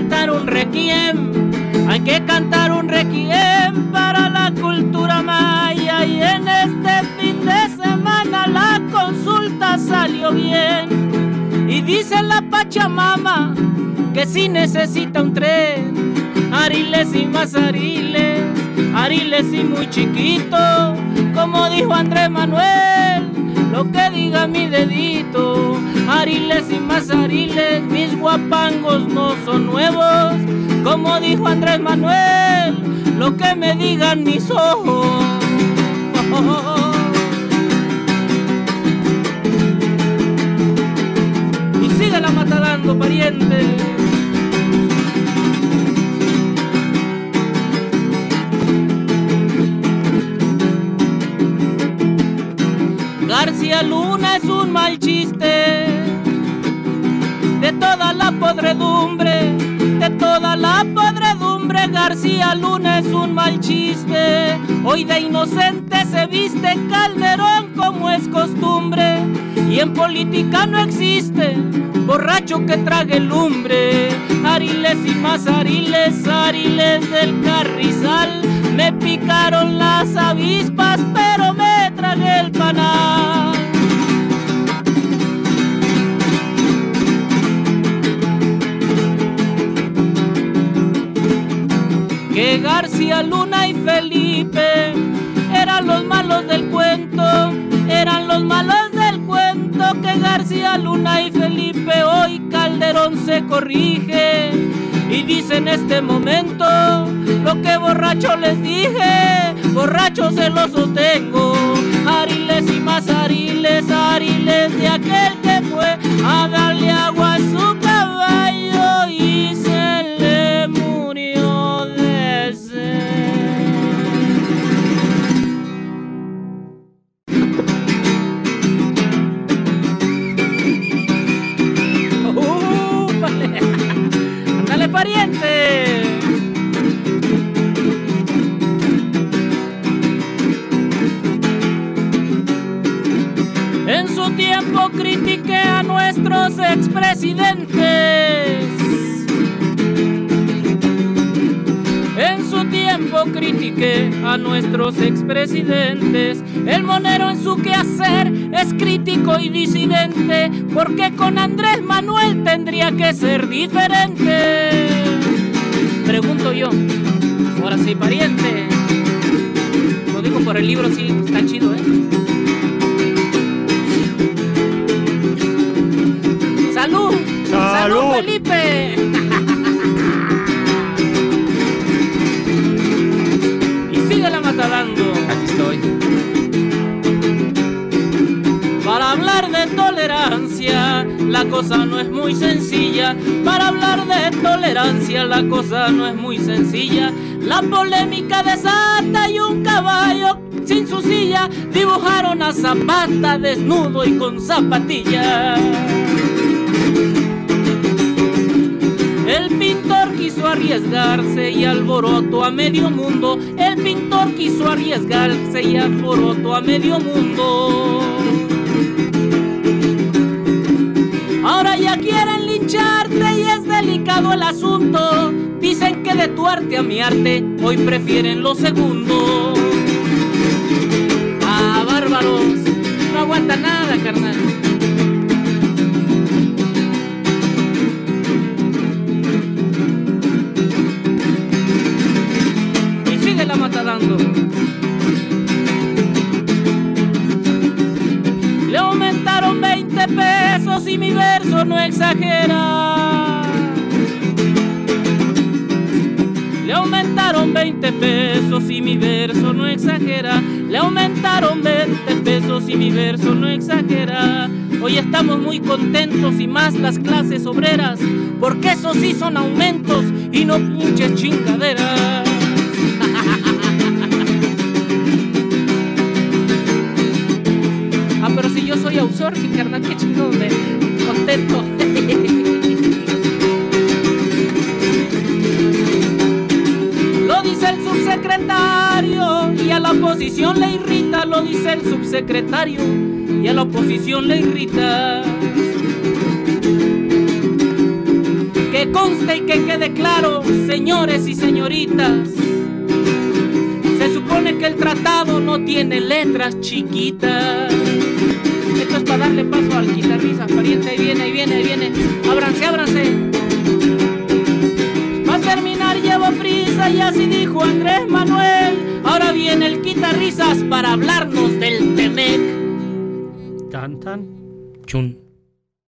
cantar un requiem, hay que cantar un requiem para la cultura maya. Y en este fin de semana la consulta salió bien. Y dice la Pachamama que si necesita un tren, ariles y más ariles, ariles y muy chiquito, como dijo Andrés Manuel, lo que diga mi dedito, ariles y más ariles, mis guapangos no son nuevos, como dijo Andrés Manuel, lo que me digan mis ojos. Y sigue la matadando, pariente. García Luna es un mal chiste de toda la podredumbre, de toda la podredumbre. García Luna es un mal chiste. Hoy de inocente se viste Calderón como es costumbre. Y en política no existe borracho que trague lumbre. Ariles y más ariles, ariles del carrizal. Me picaron las avispas, García Luna y Felipe eran los malos del cuento, eran los malos del cuento que García Luna y Felipe hoy Calderón se corrige y dice en este momento lo que borracho les dije, borracho se lo sostengo, su tiempo critiqué a nuestros expresidentes. En su tiempo critiqué a nuestros expresidentes. El monero en su quehacer es crítico y disidente, porque con Andrés Manuel tendría que ser diferente. Pregunto yo, ahora sí, pariente. Lo digo por el libro, sí, está chido, ¿eh? Para hablar de tolerancia, la cosa no es muy sencilla. Para hablar de tolerancia, la cosa no es muy sencilla. La polémica desata y un caballo sin su silla dibujaron a Zapata desnudo y con zapatilla. Quiso arriesgarse y alborotó a medio mundo. El pintor quiso arriesgarse y alborotó a medio mundo. Ahora ya quieren lincharte y es delicado el asunto. Dicen que de tu arte a mi arte hoy prefieren lo segundo. Ah, bárbaros, no aguanta nada, carnal. Le aumentaron 20 pesos y mi verso no exagera. Le aumentaron 20 pesos y mi verso no exagera. Le aumentaron 20 pesos y mi verso no exagera. Hoy estamos muy contentos y más las clases obreras, porque esos sí son aumentos y no pinches chingaderas. Oposición le irrita, lo dice el subsecretario y a la oposición le irrita. Que conste y que quede claro, señores y señoritas. Se supone que el tratado no tiene letras chiquitas. Esto es para darle paso al guitarrista, pariente. Ahí viene, ahí viene, ahí viene. Ábranse, ábranse. Va a terminar, llevo prisa y así dijo Andrés Manuel. Ahora viene el guitarrizas para hablarnos del Temec. Tan, tan, chun.